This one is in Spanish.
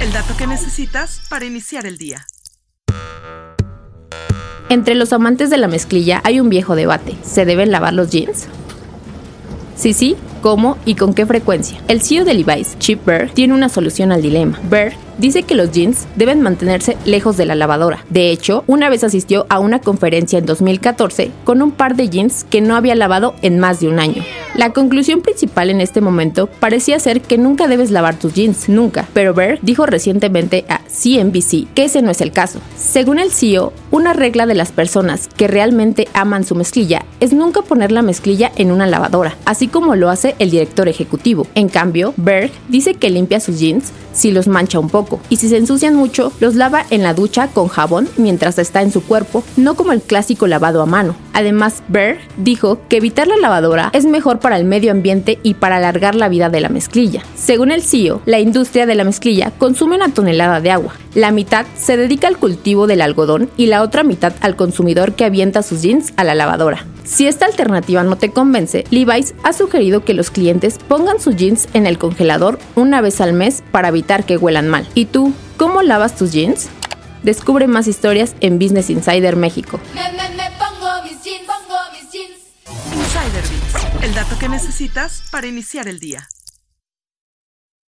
El dato que necesitas para iniciar el día. Entre los amantes de la mezclilla hay un viejo debate. ¿Se deben lavar los jeans? Sí, sí, cómo y con qué frecuencia. El CEO de Levi's, Chip Berg, tiene una solución al dilema. Berg dice que los jeans deben mantenerse lejos de la lavadora. De hecho, una vez asistió a una conferencia en 2014 con un par de jeans que no había lavado en más de un año. La conclusión principal en este momento parecía ser que nunca debes lavar tus jeans, nunca, pero Berg dijo recientemente a CNBC que ese no es el caso. Según el CEO, una regla de las personas que realmente aman su mezclilla es nunca poner la mezclilla en una lavadora, así como lo hace el director ejecutivo. En cambio, Berg dice que limpia sus jeans si los mancha un poco y si se ensucian mucho, los lava en la ducha con jabón mientras está en su cuerpo, no como el clásico lavado a mano. Además, Berg dijo que evitar la lavadora es mejor para el medio ambiente y para alargar la vida de la mezclilla. Según el CEO, la industria de la mezclilla consume una tonelada de agua. La mitad se dedica al cultivo del algodón y la otra mitad al consumidor que avienta sus jeans a la lavadora. Si esta alternativa no te convence, Levi's ha sugerido que los clientes pongan sus jeans en el congelador una vez al mes para evitar que huelan mal. ¿Y tú, cómo lavas tus jeans? Descubre más historias en Business Insider México. El dato que necesitas para iniciar el día.